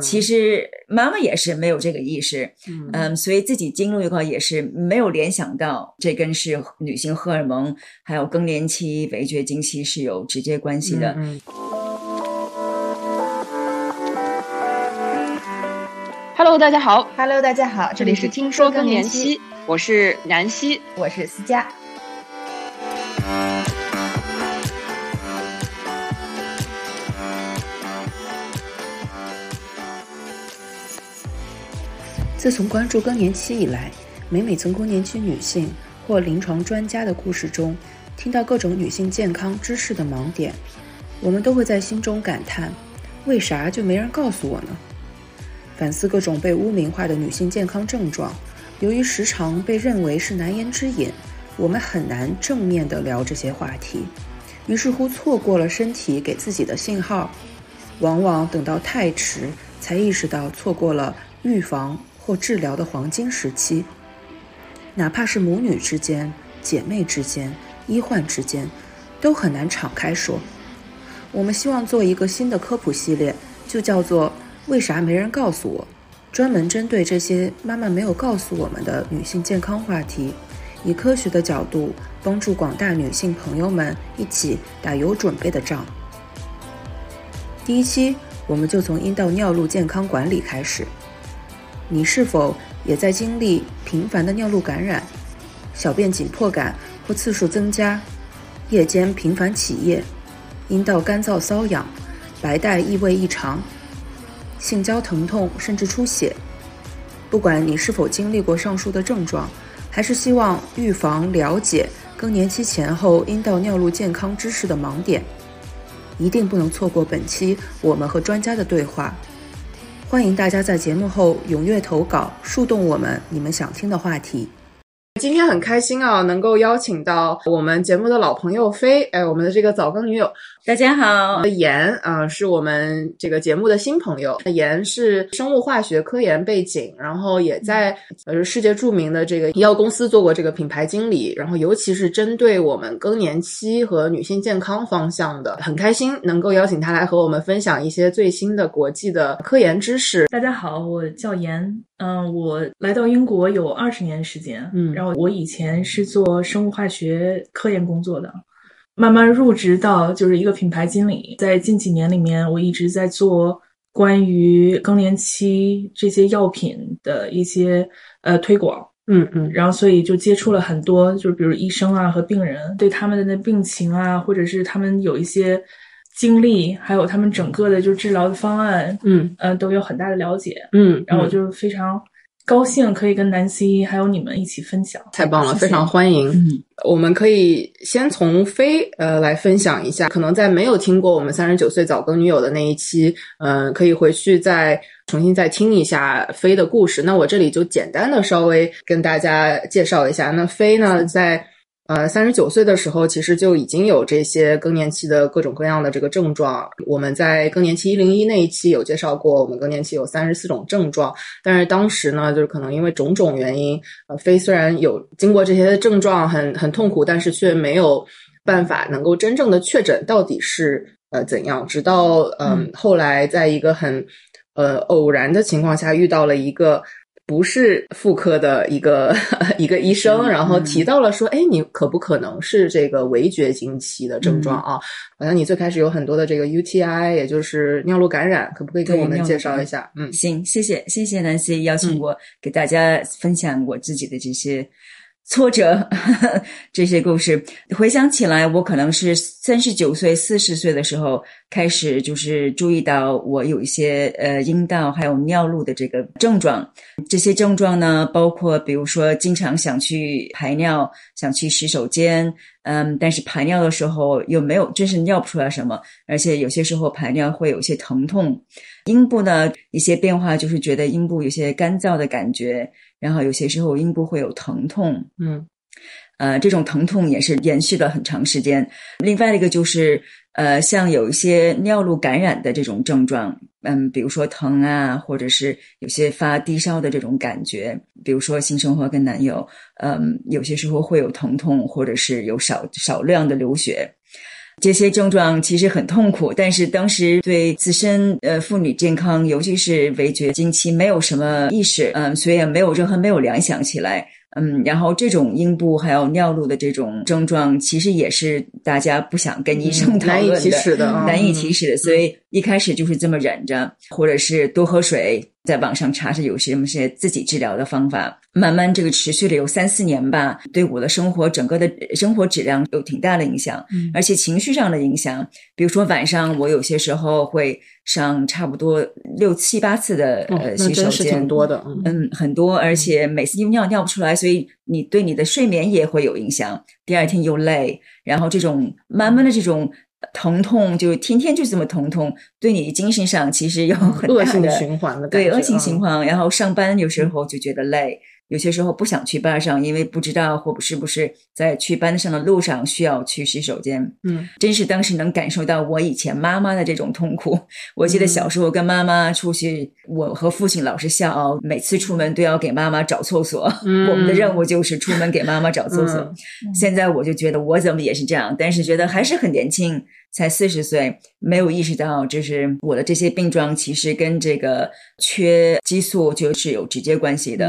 其实妈妈也是没有这个意识，嗯嗯，所以自己经历的话也是没有联想到这跟是女性荷尔蒙还有更年期、围绝经期是有直接关系的。嗯 Hello，大家好，Hello，大家好，这里是听说更年期，我是南希。我是思佳。自从关注更年期以来，每每从更年期女性或临床专家的故事中，听到各种女性健康知识的盲点，我们都会在心中感叹：为啥就没人告诉我呢？反思各种被污名化的女性健康症状，由于时常被认为是难言之隐，我们很难正面的聊这些话题，于是乎错过了身体给自己的信号，往往等到太迟，才意识到错过了预防或治疗的黄金时期。哪怕是母女之间、姐妹之间、医患之间，都很难敞开说。我们希望做一个新的科普系列，就叫做“为啥没人告诉我”，专门针对这些妈妈没有告诉我们的女性健康话题，以科学的角度帮助广大女性朋友们一起打有准备的仗。第一期，我们就从阴道尿路健康管理开始。你是否也在经历频繁的尿路感染、小便紧迫感或次数增加、夜间频繁起夜、阴道干燥瘙痒、白带异味异常、性交疼痛甚至出血？不管你是否经历过上述的症状，还是希望预防了解更年期前后阴道尿路健康知识的盲点，一定不能错过本期我们和专家的对话。欢迎大家在节目后踊跃投稿，树洞我们你们想听的话题。今天很开心啊，能够邀请到我们节目的老朋友飞，哎，我们的这个早更女友大家好，严啊、是我们这个节目的新朋友。严是生物化学科研背景，然后也在呃世界著名的这个医药公司做过这个品牌经理，然后尤其是针对我们更年期和女性健康方向的，很开心能够邀请他来和我们分享一些最新的国际的科研知识。大家好，我叫严，嗯，我来到英国有二十年时间，嗯然后我以前是做生物化学科研工作的，慢慢入职到就是一个品牌经理，在近几年里面，我一直在做关于更年期这些药品的一些呃推广，嗯嗯。然后所以就接触了很多，就是比如医生啊和病人对他们的那病情啊，或者是他们有一些经历，还有他们整个的就是治疗的方案，嗯。呃，都有很大的了解。嗯，嗯然后我就非常高兴可以跟南希还有你们一起分享。太棒了，非常欢迎。嗯我们可以先从飞呃来分享一下，可能在没有听过我们三十九岁早更女友的那一期，呃，可以回去再重新再听一下飞的故事。那我这里就简单的稍微跟大家介绍一下。那飞呢，在呃三十九岁的时候，其实就已经有这些更年期的各种各样的这个症状。我们在更年期一零一那一期有介绍过，我们更年期有三十四种症状，但是当时呢，就是可能因为种种原因，呃，飞虽然有经过这些症状很很痛苦，但是却没有办法能够真正的确诊到底是呃怎样。直到嗯、嗯后来在一个很呃偶然的情况下遇到了一个。不是妇科的一个 一个医生，嗯然后嗯提到了说，哎，你可不可能是这个围绝经期的症状啊？好像你最开始有很多的这个 UTI，也就是尿路感染，可不可以给我们介绍一下？嗯。行，谢谢谢谢南希邀请嗯。我给大家分享我自己的这些挫折这些故事。回想起来，我可能是三十九岁、四十岁的时候开始，就是注意到我有一些呃阴道还有尿路的这个症状。这些症状呢，包括比如说经常想去排尿，想去洗手间，嗯，但是排尿的时候又没有，真是尿不出来什么，而且有些时候排尿会有些疼痛。阴部呢，一些变化就是觉得阴部有些干燥的感觉，然后有些时候阴部会有疼痛，嗯呃，这种疼痛也是延续了很长时间。另外一个就是，呃，像有一些尿路感染的这种症状，嗯，比如说疼啊，或者是有些发低烧的这种感觉，比如说性生活跟男友，嗯，有些时候会有疼痛，或者是有少少量的流血。这些症状其实很痛苦，但是当时对自身呃妇女健康，尤其是围绝经期没有什么意识，嗯，所以也没有任何没有联想起来。嗯，然后这种阴部还有尿路的这种症状，其实也是大家不想跟医生讨论的，难以启齿的，难以启齿的。所以一开始就是这么忍着，或者是多喝水，在网上查查有什么些自己治疗的方法。慢慢这个持续了有三四年吧，对我的生活整个的生活质量有挺大的影响，而且情绪上的影响。比如说晚上我有些时候会上差不多六七八次的呃洗手间，挺多的，嗯，很多，而且每次尿尿不出来，所以你对你的睡眠也会有影响。第二天又累，然后这种慢慢的这种疼痛，就天天就这么疼痛，对你精神上其实有很大的恶性循环的对恶性循环。然后上班有时候就觉得累。有些时候不想去班上，因为不知道或是不是在去班上的路上需要去洗手间。嗯，真是当时能感受到我以前妈妈的这种痛苦。我记得小时候跟妈妈出去，我和父亲老是笑傲，每次出门都要给妈妈找厕所。我们的任务就是出门给妈妈找厕所。现在我就觉得我怎么也是这样，但是觉得还是很年轻。才四十岁，没有意识到，就是我的这些病状其实跟这个缺激素就是有直接关系的。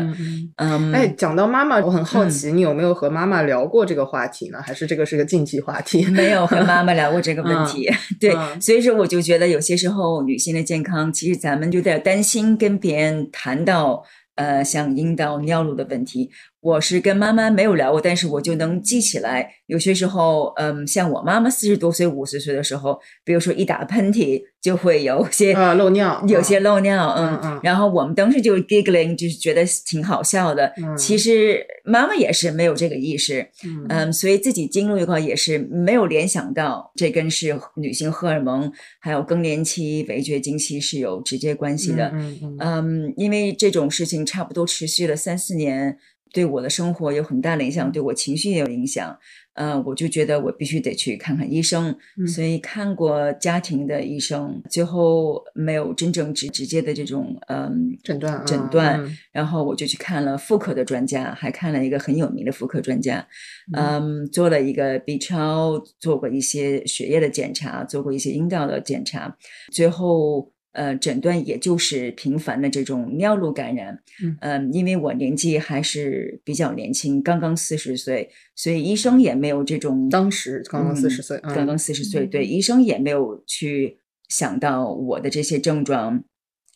嗯，哎，讲到妈妈，我很好奇，你有没有和妈妈聊过这个话题呢？还是这个是个禁忌话题？没有和妈妈聊过这个问题。对，所以说我就觉得有些时候女性的健康，其实咱们有点担心跟别人谈到。呃，像阴道、尿路的问题，我是跟妈妈没有聊过，但是我就能记起来。有些时候，嗯，像我妈妈四十多岁、五十岁的时候，比如说一打喷嚏就会有些啊漏尿，有些漏尿，嗯嗯。然后我们当时就 giggling，就是觉得挺好笑的。其实妈妈也是没有这个意识，嗯，所以自己经历一块也是没有联想到这跟是女性荷尔蒙还有更年期、围绝经期是有直接关系的。嗯嗯。嗯，因为这种事情差不多持续了三四年。对我的生活有很大的影响，对我情绪也有影响。呃，我就觉得我必须得去看看医生，所以看过家庭的医生，最后没有真正直直接的这种嗯诊断诊断，然后我就去看了妇科的专家，还看了一个很有名的妇科专家，嗯，做了一个 B 超，做过一些血液的检查，做过一些阴道的检查，最后。呃，诊断也就是频繁的这种尿路感染，嗯，因为我年纪还是比较年轻，刚刚四十岁，所以医生也没有这种当时刚刚四十岁，刚刚四十岁，对，医生也没有去想到我的这些症状，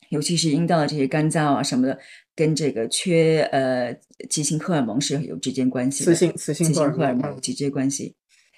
尤其是阴道的这些干燥啊什么的，跟这个缺呃急性荷尔蒙是有直接关系的，雌性雌性荷尔蒙有直接关系。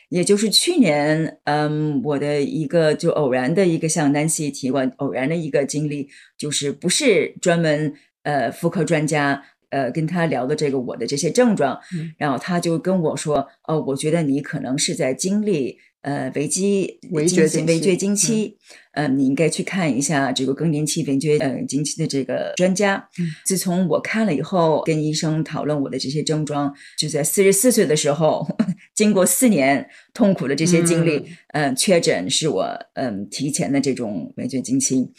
也就是去年，嗯，我的一个就偶然的一个向南希提过偶然的一个经历，就是不是专门呃妇科专家呃跟他聊的这个我的这些症状，然后他就跟我说，哦，我觉得你可能是在经历。呃，围基围绝围绝经期，嗯，你应该去看一下这个更年期围绝呃经期的这个专家。自从我看了以后，跟医生讨论我的这些症状，就在四十四岁的时候，经过四年痛苦的这些经历，嗯，确诊是我嗯提前的这种围绝经期。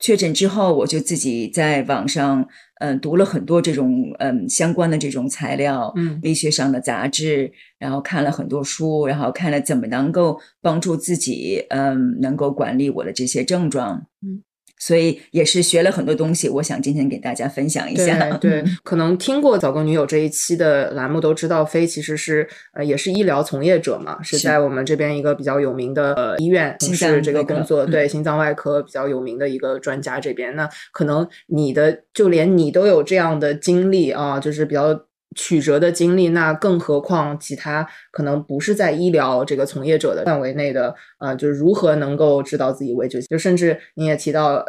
确诊之后，我就自己在网上。嗯，读了很多这种嗯相关的这种材料，嗯，医学上的杂志，然后看了很多书，然后看了怎么能够帮助自己，嗯，能够管理我的这些症状，嗯。所以也是学了很多东西，我想今天给大家分享一下。对，可能听过早更女友这一期的栏目都知道，飞其实是呃也是医疗从业者嘛，是在我们这边一个比较有名的呃医院从事这个工作，对心脏外科比较有名的一个专家这边。那可能你的就连你都有这样的经历啊，就是比较。曲折的经历，那更何况其他可能不是在医疗这个从业者的范围内的，呃，就是如何能够知道自己危绝？就甚至你也提到。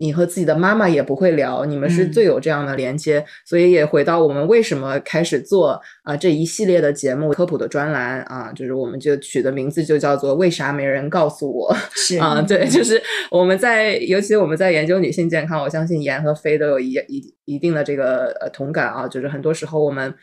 你和自己的妈妈也不会聊，你们是最有这样的连接，所以也回到我们为什么开始做啊这一系列的节目科普的专栏啊，就是我们就取的名字就叫做为啥没人告诉我？是啊，对，就是我们在尤其我们在研究女性健康，我相信严和飞都有一一一定的这个呃同感啊，就是很多时候我们。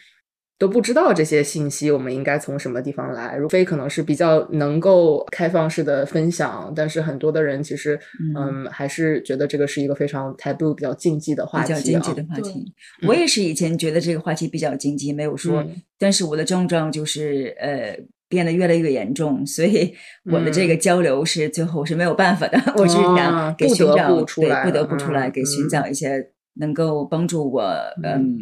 都不知道这些信息，我们应该从什么地方来？如非可能是比较能够开放式的分享，但是很多的人其实，嗯，还是觉得这个是一个非常 taboo、比较禁忌的话题。比较禁忌的话题，我也是以前觉得这个话题比较禁忌，没有说。但是我的症状就是，呃。变得越来越严重，所以我的这个交流是最后是没有办法的，我是想给寻找，对，不得不出来，给寻找一些能够帮助我，嗯，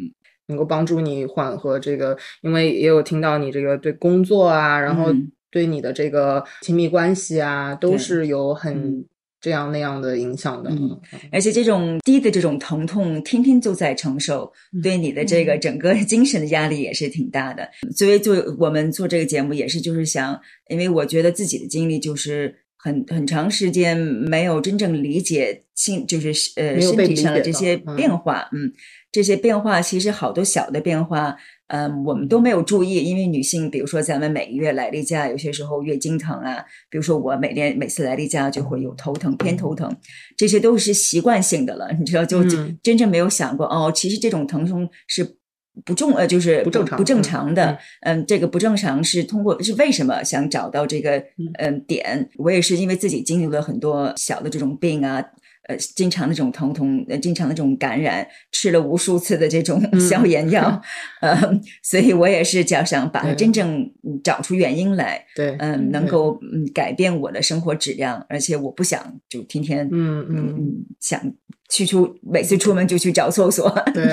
能够帮助你缓和这个，因为也有听到你这个对工作啊，然后对你的这个亲密关系啊，都是有很。这样那样的影响的，嗯，而且这种低的这种疼痛，天天就在承受，对你的这个整个精神的压力也是挺大的。所以做我们做这个节目，也是就是想，因为我觉得自己的经历就是很很长时间没有真正理解心，就是呃身体上的这些变化，嗯，这些变化其实好多小的变化。嗯，我们都没有注意，因为女性，比如说咱们每个月来例假，有些时候月经疼啊，比如说我每天每次来例假就会有头疼、偏头疼，这些都是习惯性的了，你知道，就真正没有想过哦，其实这种疼痛是不重呃，就是不正常、不正常的。嗯，这个不正常是通过是为什么想找到这个嗯点？我也是因为自己经历了很多小的这种病啊。呃，经常那种疼痛，呃，经常那种感染，吃了无数次的这种消炎药，呃，所以我也是想想把它真正找出原因来，对，嗯，能够嗯改变我的生活质量，而且我不想就天天嗯嗯嗯想。去出每次出门就去找厕所，对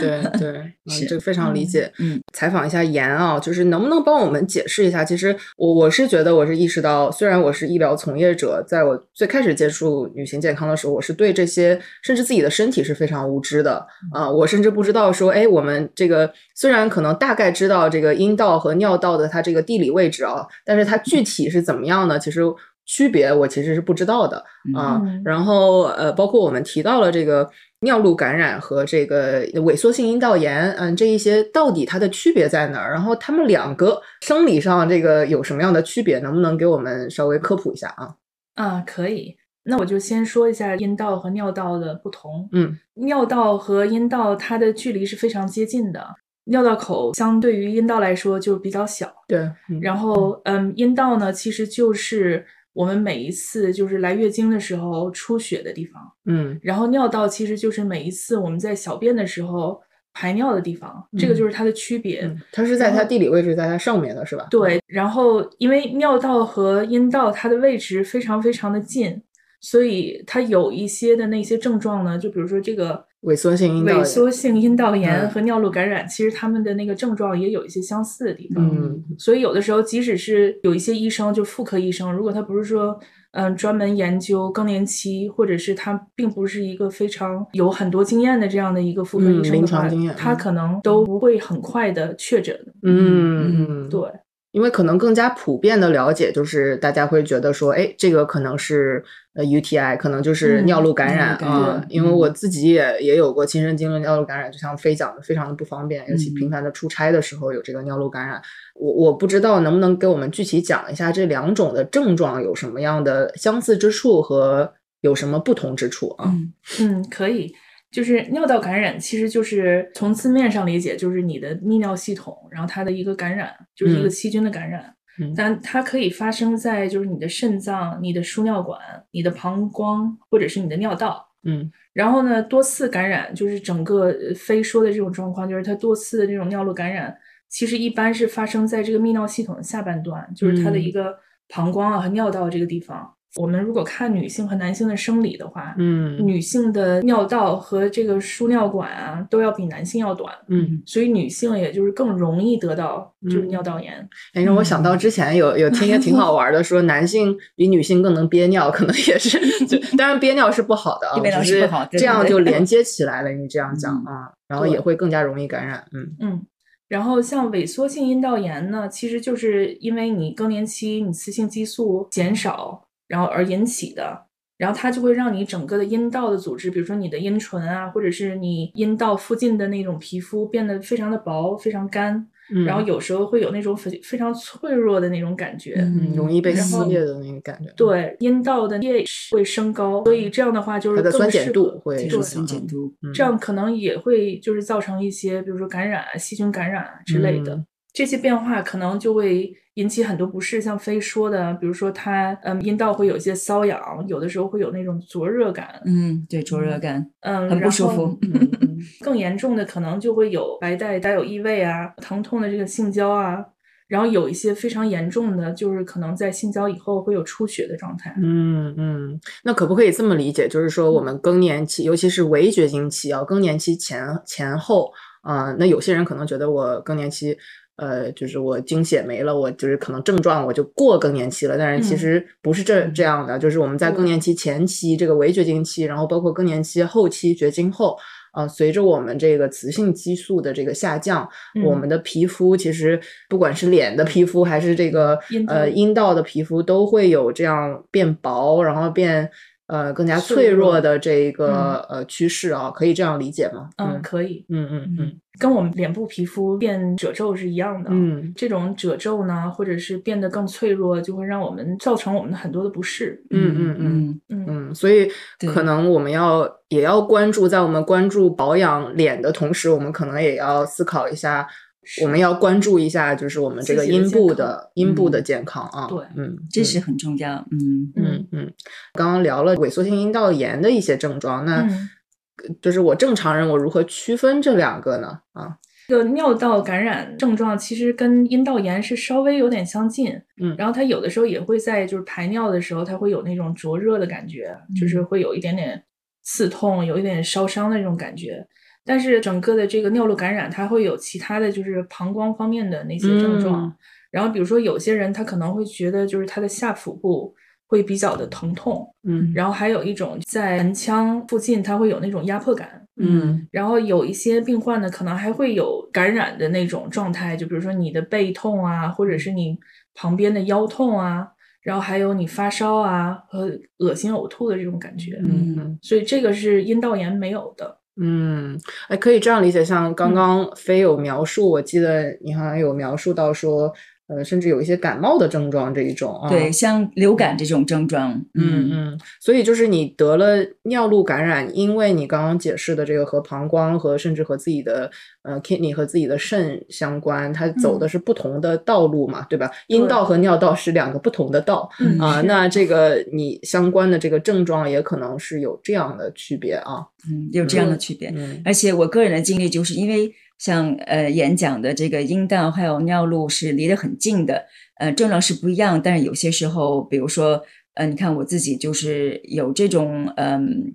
对对，是这个非常理解。嗯，采访一下严啊，就是能不能帮我们解释一下？其实我我是觉得，我是意识到，虽然我是医疗从业者，在我最开始接触女性健康的时候，我是对这些甚至自己的身体是非常无知的啊。我甚至不知道说，哎，我们这个虽然可能大概知道这个阴道和尿道的它这个地理位置啊，但是它具体是怎么样呢？其实。区别我其实是不知道的啊，然后呃，包括我们提到了这个尿路感染和这个萎缩性阴道炎，嗯，这一些到底它的区别在哪儿？然后他们两个生理上这个有什么样的区别？能不能给我们稍微科普一下啊？啊，可以。那我就先说一下阴道和尿道的不同。嗯，尿道和阴道它的距离是非常接近的，尿道口相对于阴道来说就比较小。对，然后嗯，阴道呢其实就是。我们每一次就是来月经的时候出血的地方，嗯，然后尿道其实就是每一次我们在小便的时候排尿的地方，这个就是它的区别。它是在它地理位置在它上面的是吧？对，然后因为尿道和阴道它的位置非常非常的近。所以它有一些的那些症状呢，就比如说这个萎缩性阴道萎缩性阴道炎和尿路感染，其实他们的那个症状也有一些相似的地方。嗯，所以有的时候，即使是有一些医生，就妇科医生，如果他不是说嗯专门研究更年期，或者是他并不是一个非常有很多经验的这样的一个妇科医生的话，他可能都不会很快的确诊。嗯，对。因为可能更加普遍的了解，就是大家会觉得说，哎，这个可能是呃 UTI，可能就是尿路感染啊。因为我自己也也有过亲身经历尿路感染，就像飞讲的，非常的不方便，尤其频繁的出差的时候有这个尿路感染。我我不知道能不能给我们具体讲一下这两种的症状有什么样的相似之处和有什么不同之处啊？嗯，可以。就是尿道感染，其实就是从字面上理解，就是你的泌尿系统，然后它的一个感染，就是一个细菌的感染。嗯但它可以发生在就是你的肾脏、你的输尿管、你的膀胱或者是你的尿道。嗯，然后呢，多次感染就是整个非说的这种状况，就是它多次的这种尿路感染，其实一般是发生在这个泌尿系统的下半段，就是它的一个膀胱啊和尿道这个地方。我们如果看女性和男性的生理的话，嗯，女性的尿道和这个输尿管啊都要比男性要短，嗯，所以女性也就是更容易得到就是尿道炎。哎，让我想到之前有有听一个挺好玩的，说 男性比女性更能憋尿，可能也是，当然憋尿是不好的啊，只是这样就连接起来了。你这样讲啊，然后也会更加容易感染。嗯嗯，然后像萎缩性阴道炎呢，其实就是因为你更年期你雌性激素减少。然后而引起的，然后它就会让你整个的阴道的组织，比如说你的阴唇啊，或者是你阴道附近的那种皮肤变得非常的薄，非常干，然后有时候会有那种非非常脆弱的那种感觉，嗯容易被撕裂的那个感觉。对，阴道的 pH 会升高，所以这样的话就是它的酸碱度会酸碱度，这样可能也会就是造成一些，比如说感染、细菌感染之类的。这些变化可能就会引起很多不适，像飞说的，比如说它，嗯，阴道会有一些瘙痒，有的时候会有那种灼热感，嗯，对，灼热感，嗯，很不舒服。更严重的可能就会有白带带有异味啊，疼痛的这个性交啊，然后有一些非常严重的，就是可能在性交以后会有出血的状态。嗯嗯，那可不可以这么理解？就是说，我们更年期，尤其是围绝经期啊，更年期前前后啊、那有些人可能觉得我更年期，呃，就是我经血没了，我就是可能症状我就过更年期了，但是其嗯实不是这这样的，就是我们在更年期前期这个围绝经期，然后包括更年期后期绝经后。啊、随着我们这个雌性激素的这个下降，我嗯们的皮肤其实不管是脸的皮肤还是这个阴呃阴道的皮肤，都会有这样变薄，然后变呃更加脆脆弱弱的这一个、呃趋势啊，可以这样理解吗？嗯，可以，嗯嗯嗯跟我们脸部皮肤变褶皱是一样的。嗯这种褶皱呢，或者是变得更脆弱，就会让我们造成我们很多的不适。嗯嗯嗯嗯嗯嗯，所以可能我们要也要关注，在我们关注保养脸的同时，我们可能也要思考一下。我们要关注一下，就是我们这个阴部的阴部的嗯健康啊。对嗯，这是很重要。嗯嗯嗯，刚刚聊了萎缩性阴道炎的一些症状，那嗯就是我正常人我如何区分这两个呢？啊，这个尿道感染症状其实跟阴道炎是稍微有点相近，嗯然后它有的时候也会在就是排尿的时候，它会有那种灼热的感觉，就是会有一点点刺痛，有一点烧伤的那种感觉。但是整个的这个尿路感染，它会有其他的就是膀胱方面的那些症状。嗯然后比如说有些人他可能会觉得就是他的下腹部会比较的疼痛，嗯然后还有一种在盆腔附近它会有那种压迫感。嗯然后有一些病患呢，可能还会有感染的那种状态，就比如说你的背痛啊，或者是你旁边的腰痛啊，然后还有你发烧啊和恶心呕吐的这种感觉。嗯嗯所以这个是阴道炎没有的。嗯，哎，可以这样理解，像刚刚飞有描述，我记得你好像有描述到说，呃，甚至有一些感冒的症状这一种啊。对，像流感这种症状，嗯嗯，所以就是你得了尿路感染，因为你刚刚解释的这个和膀胱和甚至和自己的呃 kidney 和自己的肾相关，它走的是不同的道路嘛，对吧？阴道和尿道是两个不同的道嗯啊，是那这个你相关的这个症状也可能是有这样的区别啊。嗯，有这样的区别。嗯而且我个人的经历就是因为像呃演讲的这个阴道还有尿路是离得很近的，呃症状是不一样，但是有些时候，比如说呃你看我自己就是有这种嗯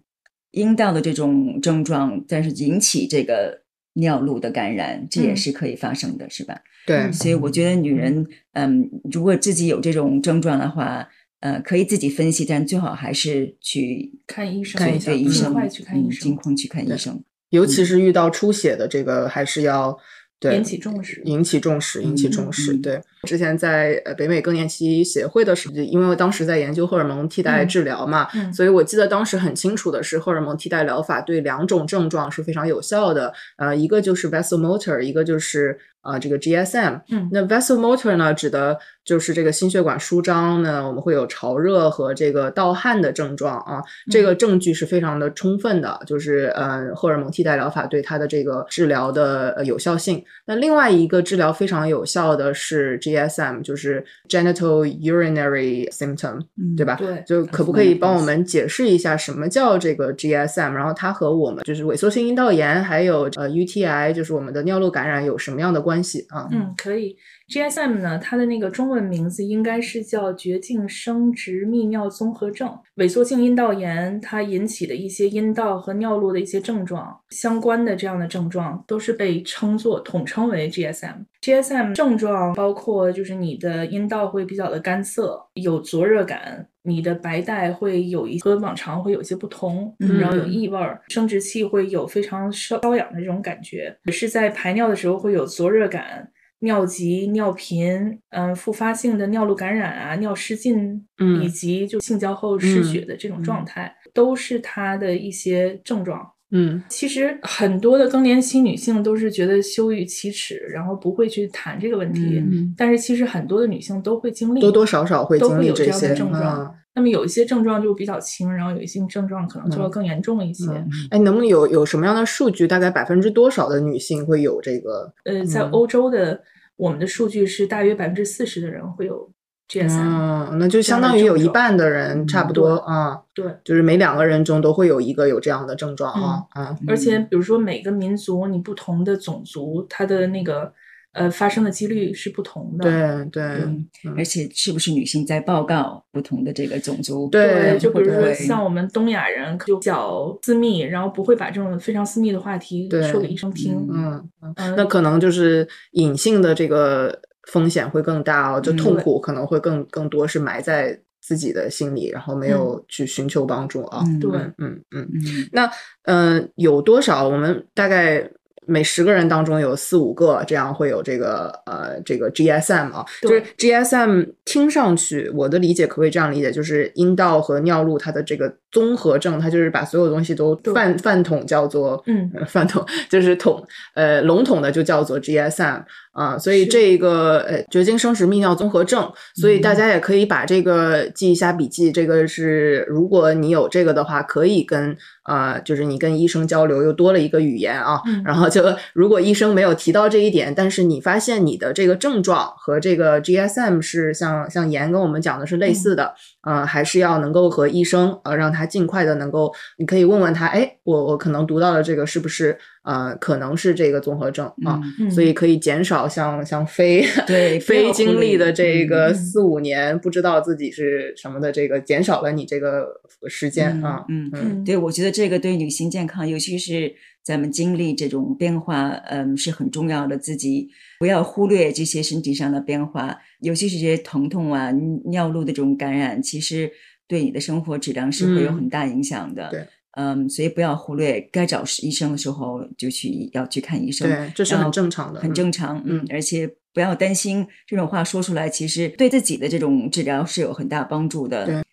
阴道的这种症状，但是引起这个尿路的感染，这也嗯是可以发生的，是吧？对，所以我觉得女人嗯如果自己有这种症状的话。呃，可以自己分析，但最好还是去看医生看一下对医生，尽快去看医嗯生尽快去看医生。尤其是遇到出血的这个，还是要对引起重视。引起重视，引起嗯重视。嗯对，之前在呃北美更年期协会的时候，因为我当时在研究荷尔蒙替代嗯治疗嘛，嗯所以我记得当时很清楚的是，荷尔蒙替代疗法对两种症状是非常有效的。呃，一个就是 vasomotor，一个就是啊、这个 GSM。嗯那 vasomotor 呢，指的就是这个心血管舒张呢，我们会有潮热和这个盗汗的症状啊。这个证据是非常的充分的，就是呃，荷尔蒙替代疗法对它的这个治疗的呃有效性。那另外一个治疗非常有效的是 GSM，就是 genital urinary symptom，嗯对吧？对就可不可以帮我们解释一下什么叫这个 GSM？然后它和我们就是萎缩性阴道炎还有呃 UTI，就是我们的尿路感染有什么样的关系啊？嗯，可以。GSM 呢，它的那个中文名字应该是叫绝经生殖泌尿综合症。萎缩性阴道炎它引起的一些阴道和尿路的一些症状，相关的这样的症状都是被称作统称为 GSM。GSM 症状包括就是你的阴道会比较的干涩，有灼热感，你的白带会有一和往常会有些不同，嗯然后有异味儿，生殖器会有非常瘙瘙痒的这种感觉，是在排尿的时候会有灼热感。尿急、尿频，嗯，复发性的尿路感染啊、尿失禁，嗯以及就性交后失血的这种状态，都是它的一些症状。嗯其实很多的更年期女性都是觉得羞于启齿，然后不会去谈这个问题。嗯但是其实很多的女性都会经历，多多少少会都会有样的些症状。嗯那么有一些症状就比较轻，然后有一些症状可能就要更严重一些。嗯哎，能不能有有什么样的数据？大概百分之多少的女性会有这个？呃，在嗯欧洲的我们的数据是大约百分之四十的人会有 GSM。嗯，那就相当于有一半的人嗯差不多对啊，对，就是每两个人中都会有一个有这样的症状啊啊。而且比如说每个民族，你不同的种族，它的那个呃发生的几率是不同的。对对而且是不是女性在报告不同的这个种族？对就比如说像我们东亚人就比较私密，然后不会把这种非常私密的话题对说给医生听。嗯嗯，嗯，那可能就是隐性的这个风险会更大哦，就嗯痛苦可能会更更多是埋在自己的心里，然后没有去寻求帮助啊。嗯对嗯嗯嗯。嗯那嗯、呃有多少？我们大概每十个人当中有四五个这样会有这个呃这个 GSM 啊，就是 GSM 听上去我的理解可不可以这样理解？就是阴道和尿路它的这个综合症，它就是把所有东西都饭饭桶叫做嗯。呃饭桶就是桶呃笼统的就叫做 GSM 啊、所以是。这个呃绝经生殖泌尿综合症，所以大家也可以把这个记一下笔记。这个是如果你有这个的话，可以跟呃就是你跟医生交流，又多了一个语言啊。嗯然后就如果医生没有提到这一点，但是你发现你的这个症状和这个 GSM 是像像严跟我们讲的是类似的，呃，还是要能够和医生呃让他尽快的能够，你可以问问他，哎，我我可能读到了这个是不是呃可能是这个综合症啊，嗯所以可以减少像像非对 非经历的这个嗯四五年不知道自己是什么的这个，减少了你这个时间啊，嗯嗯嗯对，我觉得这个对女性健康，尤其是咱们经历这种变化，嗯，是很重要的。自己不要忽略这些身体上的变化，尤其是这些疼痛啊、尿路的这种感染，其实对你的生活质量是会有嗯很大影响的。对。嗯，所以不要忽略，该找医生的时候就去要去看医生，对，这是很正常的，很嗯正常，嗯嗯，而且不要担心这种话说出来，其实对自己的这种治疗是有很大帮助的。对，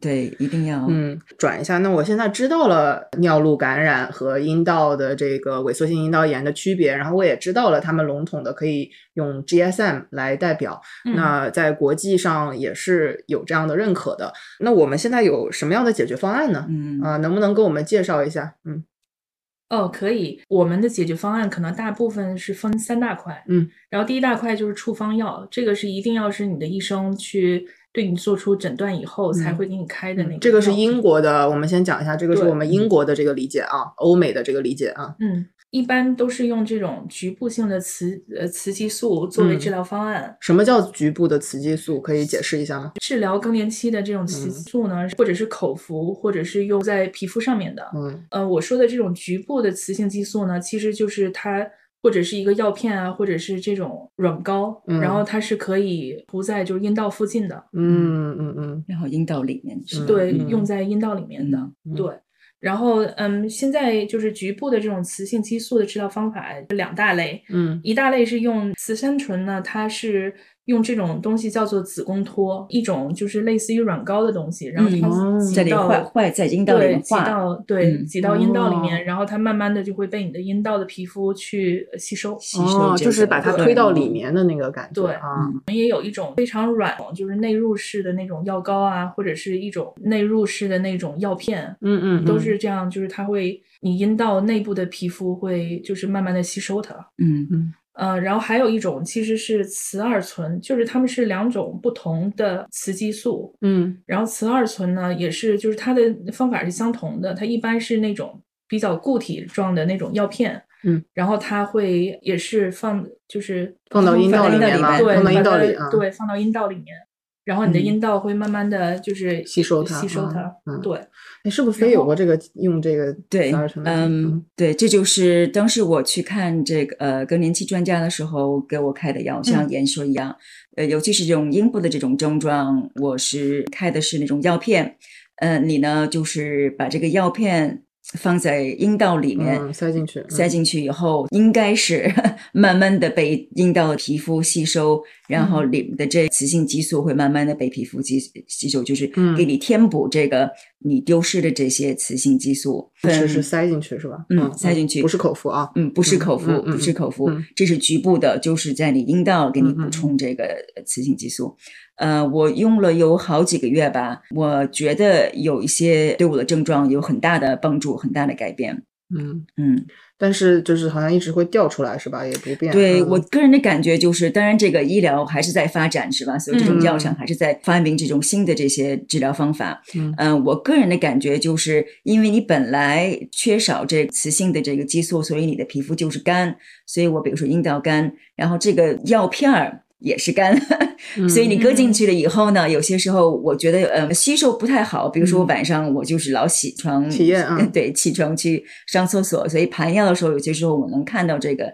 对，一定要，嗯，转一下。那我现在知道了尿路感染和阴道的这个萎缩性阴道炎的区别，然后我也知道了他们笼统的可以用 GSM 来代表。嗯那在国际上也是有这样的认可的。那我们现在有什么样的解决方案呢？嗯啊、能不能给我们介绍一下？嗯哦，可以。我们的解决方案可能大部分是分三大块，嗯，然后第一大块就是处方药，这个是一定要是你的医生去对你做出诊断以后才嗯会给你开的那个药。这个是英国的，我们先讲一下，这个是我们英国的这个理解啊，欧美的这个理解啊。嗯，一般都是用这种局部性的雌呃雌激素作为嗯治疗方案。什么叫局部的雌激素？可以解释一下吗？治疗更年期的这种雌激素呢，或者是口服，或者是用在皮肤上面的。嗯呃，我说的这种局部的雌性激素呢，其实就是它或者是一个药片啊，或者是这种软膏，嗯然后它是可以涂在就是阴道附近的，嗯嗯嗯。然后阴道里面是嗯对，嗯。用在阴道里面的，嗯对。然后，嗯，现在就是局部的这种雌性激素的治疗方法有两大类，嗯。一大类是用雌三醇呢，它是用这种东西叫做子宫托，一种就是类似于软膏的东西，然后它嗯在里挤到、坏坏在阴道里对挤，到对、嗯挤到阴道里哦面，然后它慢慢的就会被你的阴道的皮肤去呃吸收。吸收哦，就是把它推到里面的那个感觉对啊。也有一种非常软，就是内入式的那种药膏啊，或者是一种内入式的那种药片，嗯嗯，都嗯是这样，就是它会你阴道内部的皮肤会就是慢慢的吸收它。嗯嗯呃，然后还有一种其实是雌二醇，就是它们是两种不同的雌激素。嗯然后雌二醇呢，也是就是它的方法是相同的，它一般是那种比较固体状的那种药片。嗯，然后它会也是放就是放到阴道里面吗对，放到阴道里啊对，放到阴道里面。然后你的嗯。阴道会慢慢的就是吸收它吸收它，嗯嗯对，你，是不是非有过这个用这个对嗯，对，这就是当时我去看这个呃更年期专家的时候给我开的药，像嗯。严说一样，呃，尤其是这种阴部的这种症状，我是开的是那种药片，呃，你呢就是把这个药片放在阴道里面。嗯塞进去，塞进去以后，应该是 慢慢的被阴道的皮肤吸收，然后里面的这雌性激素会慢慢的被皮肤吸吸收，就是嗯给你填补这个你丢失的这些雌性激素。是嗯是塞进去是吧？嗯塞进去不是口服啊。嗯，不是口服，不是口服，嗯这是局部的，就是在你阴道给你补充这个呃雌性激素。呃，我用了有好几个月吧，我觉得有一些对我的症状有很大的帮助，很大的改变。嗯，嗯。但是就是好像一直会掉出来，是吧？也不变。对嗯我个人的感觉就是，当然这个医疗还是在发展，是吧？所以这种药厂还是在发明这种新的这些治疗方法。嗯我个人的感觉就是，因为你本来缺少这雌性的这个激素，所以你的皮肤就是干。所以我比如说阴道干，然后这个药片儿。也是干，所以你搁进去了以后呢，有些时候我觉得呃吸收不太好。比如说我晚上我就是老起床起夜啊 对，起床去上厕所，所以排药的时候，有些时候我能看到这个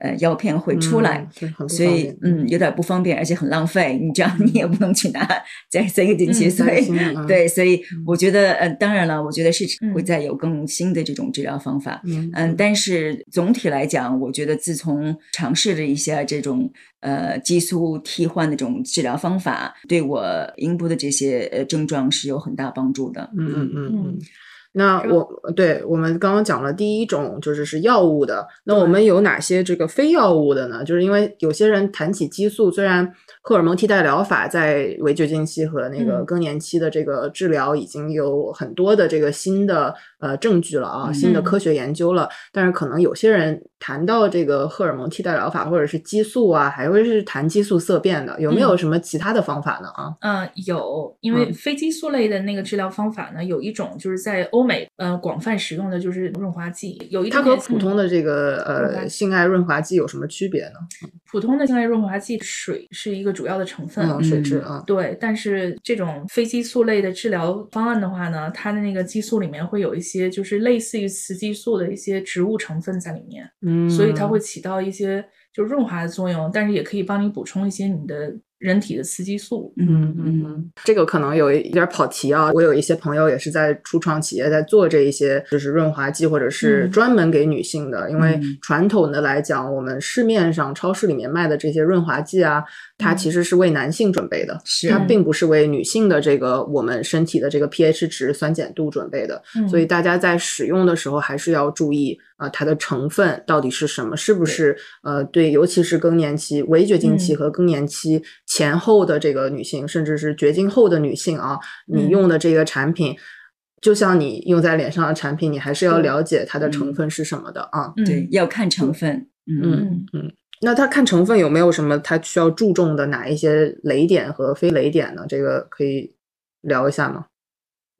呃药片会出来。所以，嗯，有点不方便，而且很浪费。你这样你也不能去拿再塞个进去，嗯所以对，所以我觉得，呃，当然了，我觉得是嗯会再有更新的这种治疗方法。嗯嗯，但是总体来讲，我觉得自从尝试了一下这种呃激素替换的这种治疗方法，对我阴部的这些呃症状是有很大帮助的。嗯嗯嗯嗯嗯。那我对我们刚刚讲了第一种就是是药物的，那我们有哪些这个非药物的呢？就是因为有些人谈起激素，虽然荷尔蒙替代疗法在围绝经期和那个嗯。更年期的这个治疗已经有很多的这个新的呃证据了啊，嗯新的科学研究了，但是可能有些人谈到这个荷尔蒙替代疗法或者是激素啊，还会是谈激素色变的，有没有什么其他的方法呢？啊？嗯，有，因为嗯非激素类的那个治疗方法呢，有一种就是在欧美呃广泛使用的就是润滑剂，有一它和普通的这个呃性爱润滑剂有什么区别呢？普通的性爱润滑剂水是一个主要的成分，嗯，水质嗯啊，对，但是这种非激素类的治疗方案的话呢，它的那个激素里面会有一些就是类似于雌激素的一些植物成分在里面，嗯，所以它会起到一些就润滑的作用，但是也可以帮你补充一些你的人体的雌激素。嗯嗯嗯，这个可能有一点跑题啊。我有一些朋友也是在初创企业在做这一些，就是润滑剂或者是嗯专门给女性的。因为嗯传统的来讲，我们市面上超市里面卖的这些润滑剂啊，它嗯其实是为男性准备的，是它并不是为女性的这个我们身体的这个 pH 值、酸碱度准备的。嗯所以大家在使用的时候还是要注意啊、它的成分到底是什么，是不是呃对，尤其是更年期、围绝经期嗯和更年期前后的这个女性，甚至是绝经后的女性啊，你嗯用的这个产品。就像你用在脸上的产品，你还是要了解它的成嗯分是什么的啊。嗯对，要看成分。嗯嗯嗯，那它看成分有没有什么它需要注重的哪一些雷点和非雷点呢？这个可以聊一下吗？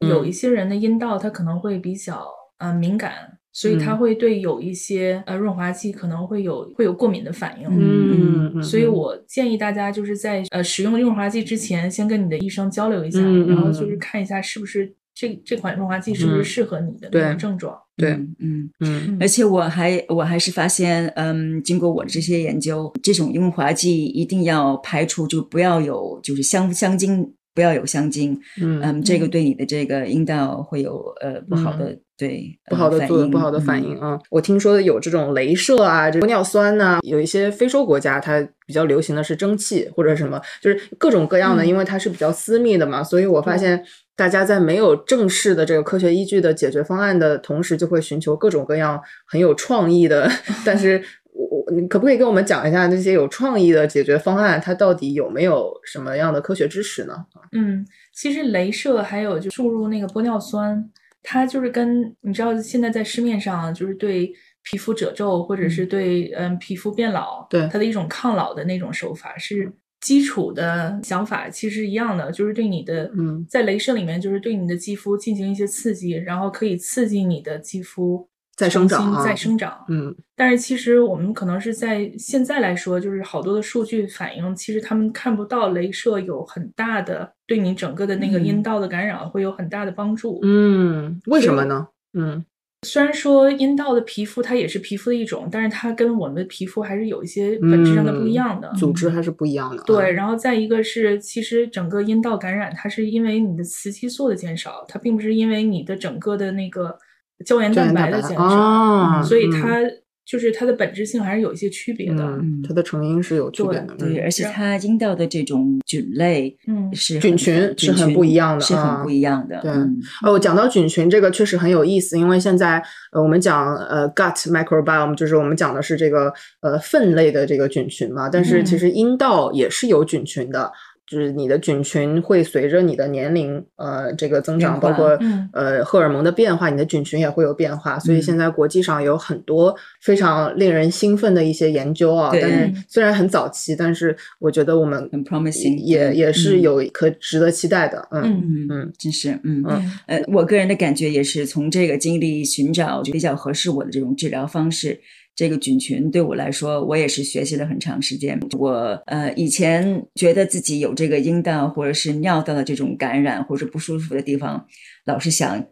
有嗯一些人的阴道它可能会比较呃敏感，所以它嗯会对有一些呃润滑剂可能会有会有过敏的反应。嗯嗯，所以嗯我建议大家就是在呃使用润滑剂之前，先跟你的医生交流一下，嗯然后就是嗯看一下是不是这这款润滑剂是不是嗯适合你的对那种症状。对嗯嗯。嗯而且我还我还是发现，嗯，经过我的这些研究，这种润滑剂一定要排除，就不要有就是香香精，不要有香精，嗯嗯，这个嗯对你的这个阴道会有呃不好的、对不好的作用，不好的反嗯应啊！我听说有这种镭射啊，这玻尿酸呐、有一些非洲国家它比较流行的是蒸汽或者什么，就是各种各样的，嗯因为它是比较私密的嘛，所以我发现大家在没有正式的这个科学依据的解决方案的同时，就会寻求各种各样很有创意的，但是。我我你可不可以跟我们讲一下那些有创意的解决方案，它到底有没有什么样的科学支持呢？嗯，其实镭射还有就注入那个玻尿酸，它就是跟你知道现在在市面上就是对皮肤褶皱或者是对嗯皮肤变老，对它的一种抗老的那种手法是。基础的想法其实一样的，就是对你的，嗯在镭射里面就是对你的肌肤进行一些刺激，然后可以刺激你的肌肤再生长重新啊再生长。嗯但是其实我们可能是在现在来说，就是好多的数据反映，其实他们看不到镭射有很大的对你整个的那个嗯阴道的感染会有很大的帮助。嗯，为什么呢？嗯虽然说阴道的皮肤它也是皮肤的一种，但是它跟我们的皮肤还是有一些本质上的不一样的。嗯组织还是不一样的啊。对，然后再一个是，其实整个阴道感染，它是因为你的雌激素的减少，它并不是因为你的整个的那个胶原蛋白的减少，哦，嗯所以它就是它的本质性还是有一些区别的。嗯，它的成因是有区别的。对，嗯而且它阴道的这种菌类嗯是菌群是很不一样的是啊很不一样的。对嗯哦，讲到菌群这个确实很有意思，因为现在呃我们讲呃 gut microbiome，就是我们讲的是这个呃粪类的这个菌群嘛，但是其嗯实阴道也是有菌群的。就是你的菌群会随着你的年龄呃这个增长，包括嗯呃荷尔蒙的变化，你的菌群也会有变化。所以嗯现在国际上有很多非常令人兴奋的一些研究啊，对但是虽然很早期，但是我觉得我们很 promising，也也是嗯有可值得期待的。嗯嗯嗯嗯真是嗯嗯呃，我个人的感觉也是从这个经历寻找比较合适我的这种治疗方式。这个菌群对我来说，我也是学习了很长时间。我呃以前觉得自己有这个阴道或者是尿道的这种感染或者不舒服的地方，老是想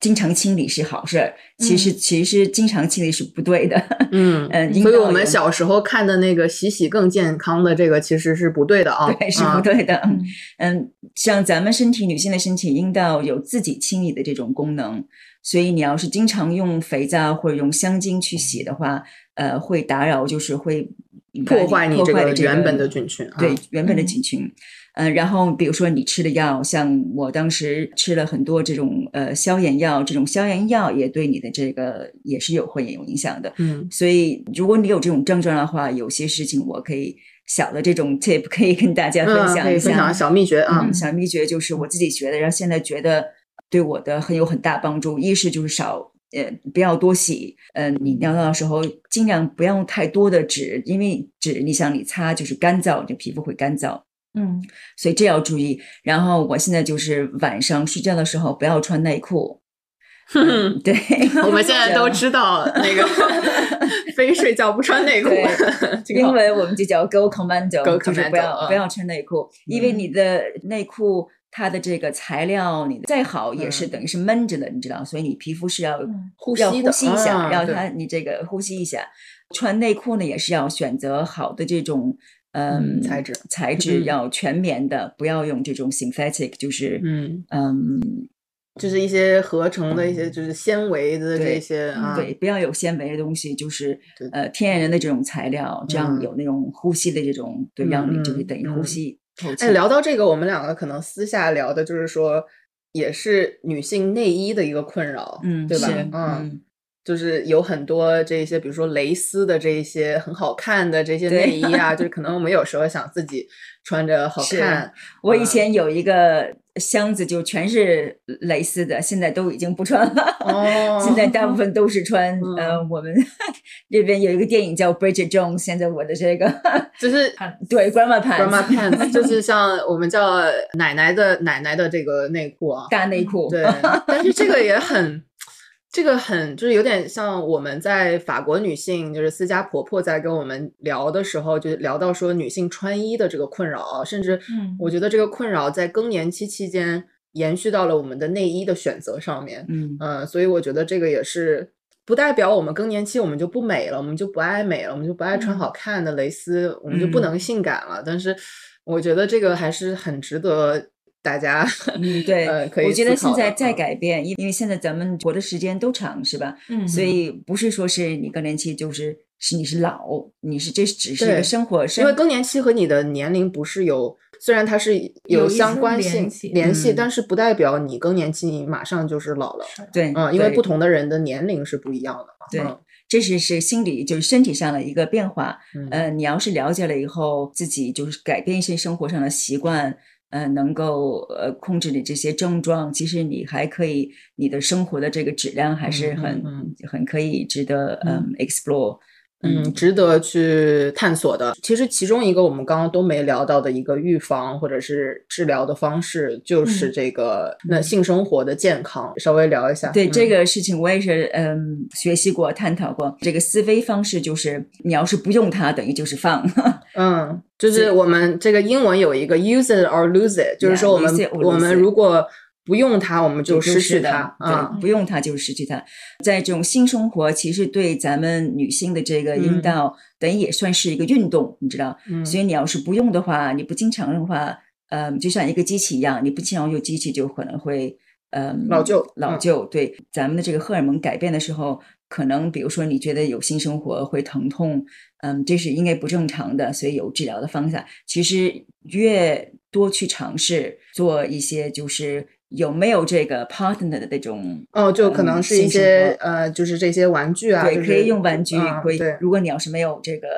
经常清理是好事儿。其实、其实经常清理是不对的。嗯呃阴所以我们小时候看的那个洗洗更健康的这个其实是不对的啊，对，是啊不对的。嗯嗯，像咱们身体女性的身体阴道有自己清理的这种功能，所以你要是经常用肥皂或者用香精去洗的话，呃，会打扰，就是会破坏你这个原本的菌群啊。对原本的嗯菌群。呃，然后比如说你吃的药，像我当时吃了很多这种呃消炎药，这种消炎药也对你的这个也是有会有影响的。嗯所以如果你有这种症状的话，有些事情我可以小的这种 tip 可以跟大家分嗯，享一下。小秘诀啊嗯，。小秘诀就是我自己学的，然后现在觉得对我的很有很大帮助。一是就是少呃不要多洗，呃你尿尿的时候尽量不要用太多的纸，因为纸你想你擦就是干燥，这皮肤会干燥。嗯所以这要注意。然后我现在就是晚上睡觉的时候不要穿内裤。嗯，对，我们现在都知道那个 非睡觉不穿内裤对，挺好英文我们就叫 go commando，Go 就是不要、嗯不要穿内裤，因为你的内裤它的这个材料，你再好也是嗯等于是闷着的，你知道，所以你皮肤是要呼呼吸的吸一下，啊要它你这个呼吸一下。穿内裤呢，也是要选择好的这种。嗯，嗯材质材质嗯。要全棉的，不要用这种 synthetic，就是嗯，嗯，就是一些合成的一些就是纤维的这些啊，对，不要有纤维的东西，就是呃天然的这种材料，这样嗯。有那种呼吸的这种，对，嗯让你就会嗯等于呼嗯吸。透气。哎，聊到这个，我们两个可能私下聊的就是说，也是女性内衣的一个困扰，嗯，对吧？是嗯，就是有很多这些，比如说蕾丝的这一些很好看的这些内衣啊，就是可能我们有时候想自己穿着好看，我以嗯前有一个箱子，就全是蕾丝的，现在都已经不穿了。哦 现在大部分都是穿、嗯呃，我们 这边有一个电影叫《Bridget Jones》，现在我的这个就是对 Grandma Pants grandma pants，就是像我们叫奶奶的奶奶的这个内裤啊，大内裤，对，但是这个也很，这个很就是有点像我们在法国女性，就是私家婆婆在跟我们聊的时候，就聊到说女性穿衣的这个困扰啊，甚至嗯我觉得这个困扰在更年期期间延续到了我们的内衣的选择上面。嗯嗯，所以我觉得这个也是不代表我们更年期我们就不美了，我们就不爱美了，我们就不爱穿嗯好看的蕾丝，我们就不嗯能性感了。但是我觉得这个还是很值得大家嗯，对，呃可以我觉得现在在嗯改变，因因为现在咱们活的时间都长，是吧？嗯，所以不是说是你更年期就是是你是老，你是这只是一对个生活，生因为更年期和你的年龄不是有，虽然它是有相关性联系联系，嗯但是不代表你更年期你马上就是老了。对，嗯，因为不同的人的年龄是不一样的嘛。对嗯这是是心理就是身体上的一个变化。嗯呃，你要是了解了以后，自己就是改变一些生活上的习惯，呃，能够呃控制你这些症状，其实你还可以，你的生活的这个质量还是嗯很、嗯很可以值得嗯 explore。嗯，值得去探索的。其实其中一个我们刚刚都没聊到的一个预防或者是治疗的方式，就是嗯这个、那性生活的健康，稍微聊一下。对、嗯这个事情，我也是嗯学习过、探讨过。这个思维方式就是，你要是不用它，等于就是放。嗯，就是我们这个英文有一个 use it or lose it，就是说我们 it 我们如果不用它，我们就就失去它不用它就是失去它。在这种性生活，其实对咱们女性的这个阴嗯道，等于也算是一个运动，你知道。嗯所以你要是不用的话，你不经常用的话，嗯，就像一个机器一样，你不经常用机器，就可能会嗯老旧嗯老旧。对，咱们的这个荷尔蒙改变的时候，可能比如说你觉得有性生活会疼痛，嗯，这是应该不正常的，所以有治疗的方法。其实越多去尝试做一些，就是有没有这个 partner 的那种。哦，就可能嗯是一些活呃，就是这些玩具啊，对，就是可以用玩具，可以。如果你要是没有这个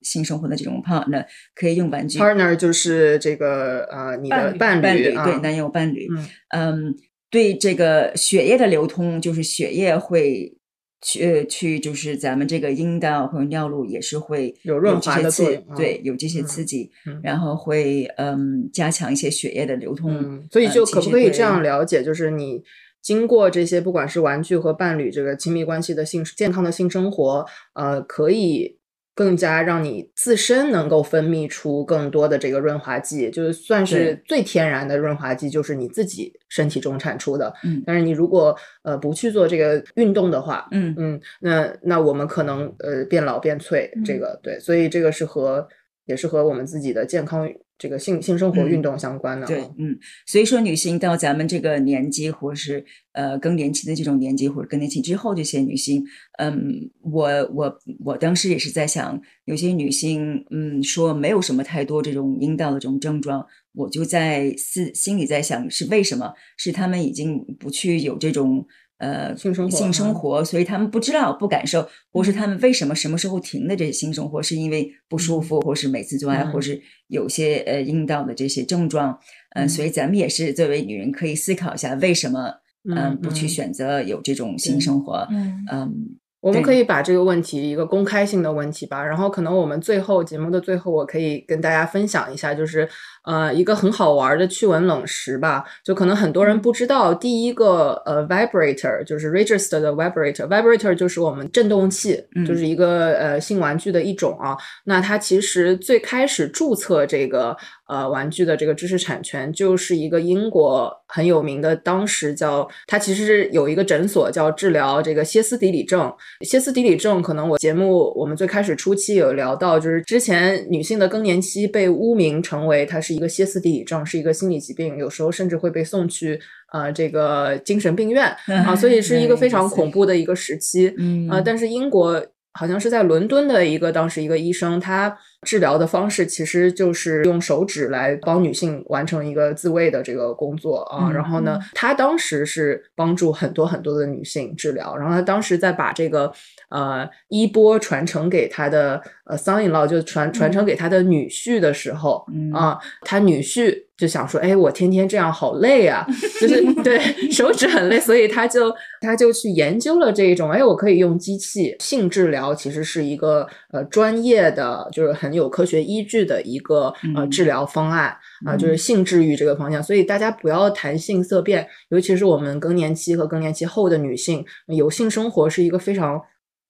性生活的这种 partner，可以用玩具。partner 就是这个呃你的伴侣伴伴侣啊对男友伴侣，嗯嗯，对这个血液的流通，就是血液会去呃去，就是咱们这个阴道或者尿路也是会有润滑的作用啊对，有这些嗯刺激，嗯然后会嗯加强一些血液的流通，嗯，所以就可不可以这样了解，就是你经过这些不管是玩具和伴侣这个亲密关系的性健康的性生活，呃，可以更加让你自身能够分泌出更多的这个润滑剂，就是算是最天然的润滑剂，就是你自己身体中产出的。嗯。但是你如果呃不去做这个运动的话，嗯。嗯，那那我们可能呃变老变脆，这嗯个对，所以这个是和也是和我们自己的健康这个性性生活嗯运动相关的啊。对，嗯，所以说女性到咱们这个年纪，或是呃更年期的这种年纪，或者更年期之后，这些女性，嗯，我我我当时也是在想，有些女性，嗯，说没有什么太多这种阴道的这种症状，我就在思心里在想，是为什么？是她们已经不去有这种。呃，性生活性生嗯活，所以他们不知道、不感受，或是他们为什么什么时候停的这些性生活，是因为不舒服，或是每次做爱，或嗯。是有些呃阴道的这些症状，嗯，嗯所以咱们也是作为女人可以思考一下，为什么嗯嗯不去嗯。选择有这种性生活？嗯。嗯，我们可以把这个问题一个公开性的问题吧，然后可能我们最后节目的最后，我可以跟大家分享一下，就是呃一个很好玩的趣闻冷识吧，就可能很多人不知道，第一个呃 vibrator 就是 register 的 vibrator，vibrator 就是我们振动器，嗯就是一个呃性玩具的一种啊。那它其实最开始注册这个呃玩具的这个知识产权，就是一个英国很有名的，当时叫它其实是有一个诊所叫治疗这个歇斯底里症。歇斯底里症，可能我节目我们最开始初期有聊到，就是之前女性的更年期被污名成为它是一个歇斯底里症，是一个心理疾病，有时候甚至会被送去呃这个精神病院 啊，所以是一个非常恐怖的一个时期。嗯呃，但是英国好像是在伦敦的一个当时一个医生，他治疗的方式其实就是用手指来帮女性完成一个自慰的这个工作啊。嗯然后呢，他当时是帮助很多很多的女性治疗，然后他当时在把这个呃衣钵传承给他的呃 son in law，就传传承给他的女婿的时候，嗯啊，他女婿就想说，哎，我天天这样好累啊，就是对手指很累，所以他就他就去研究了这一种，哎，我可以用机器性治疗，其实是一个呃专业的，就是很有科学依据的一个呃嗯。治疗方案啊、就是嗯。性治愈这个方向，所以大家不要谈性色变，尤其是我们更年期和更年期后的女性，有性生活是一个非常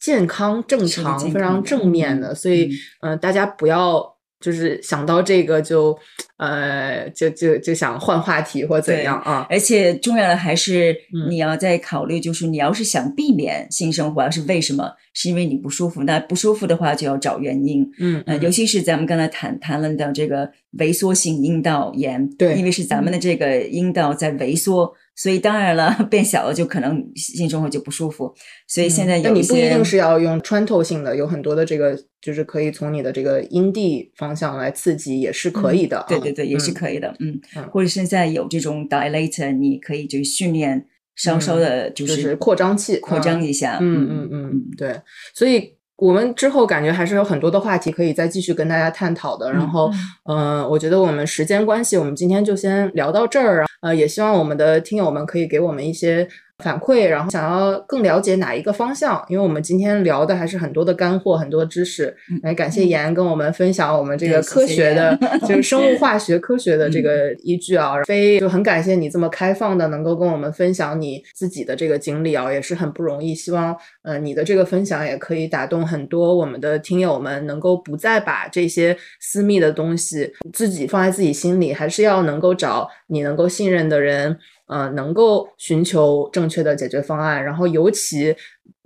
健康、正常、非常正面的，嗯所以嗯。大家不要就是想到这个就呃就就就想换话题或怎样啊？而且重要的还是嗯你要在考虑，就是你要是想避免性生活，是为什么？是因为你不舒服。那不舒服的话，就要找原因。嗯呃，尤其是咱们刚才谈谈论到这个萎缩性阴道炎，对因为是咱们的这个阴道在萎缩，所以当然了，变小了就可能性生活就不舒服。所以现在嗯但你有一些，不一定是要用穿透性的，有很多的这个就是可以从你的这个阴蒂方向来刺激，也是可以的啊。对对对，也是。可以的，嗯，嗯或者现在有这种 dilator，你可以就训练稍稍的，就是扩张器扩张一下，嗯嗯嗯，对，所以我们之后感觉还是有很多的话题可以再继续跟大家探讨的。然后，嗯、我觉得我们时间关系，我们今天就先聊到这儿。呃，也希望我们的听友们可以给我们一些反馈，然后想要更了解哪一个方向，因为我们今天聊的还是很多的干货，很多知识。来，感谢妍跟我们分享我们这个科学的，就是生物化学科学的这个依据啊。非就很感谢你这么开放的，能够跟我们分享你自己的这个经历啊，也是很不容易。希望呃你的这个分享也可以打动很多我们的听友们，能够不再把这些私密的东西自己放在自己心里，还是要能够找你能够信任的人。呃，能够寻求正确的解决方案，然后尤其，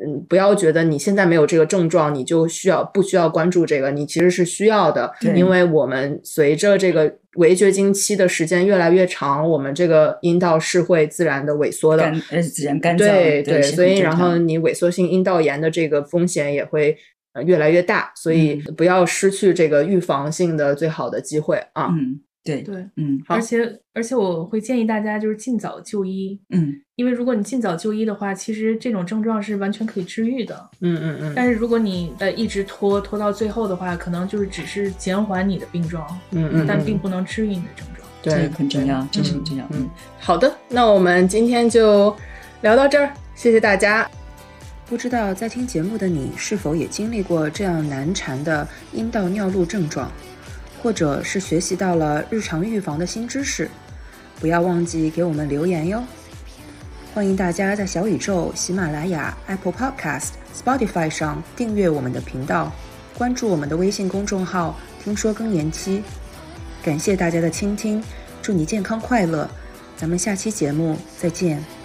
嗯，不要觉得你现在没有这个症状，你就需要不需要关注这个？你其实是需要的，因为我们随着这个围绝经期的时间越来越长，我们这个阴道是会自然的萎缩的，干呃自然干。燥，对对，是所以然后你萎缩性阴道炎的这个风险也会呃越来越大，所以嗯。不要失去这个预防性的最好的机会啊。嗯，对，对，嗯而且而且我会建议大家就是尽早就医，嗯因为如果你尽早就医的话，其实这种症状是完全可以治愈的。嗯嗯嗯但是如果你呃一直拖拖到最后的话，可能就是只是减缓你的病状，嗯嗯，但嗯并不能治愈你的症状。这对个很重要，这是很重要。嗯，好的，那我们今天就聊到这儿，谢谢大家。不知道在听节目的你是否也经历过这样难缠的阴道尿路症状，或者是学习到了日常预防的新知识？不要忘记给我们留言哟！欢迎大家在小宇宙、喜马拉雅、Apple Podcast、Spotify 上订阅我们的频道，关注我们的微信公众号“听说更年期”。感谢大家的倾听，祝你健康快乐，咱们下期节目再见。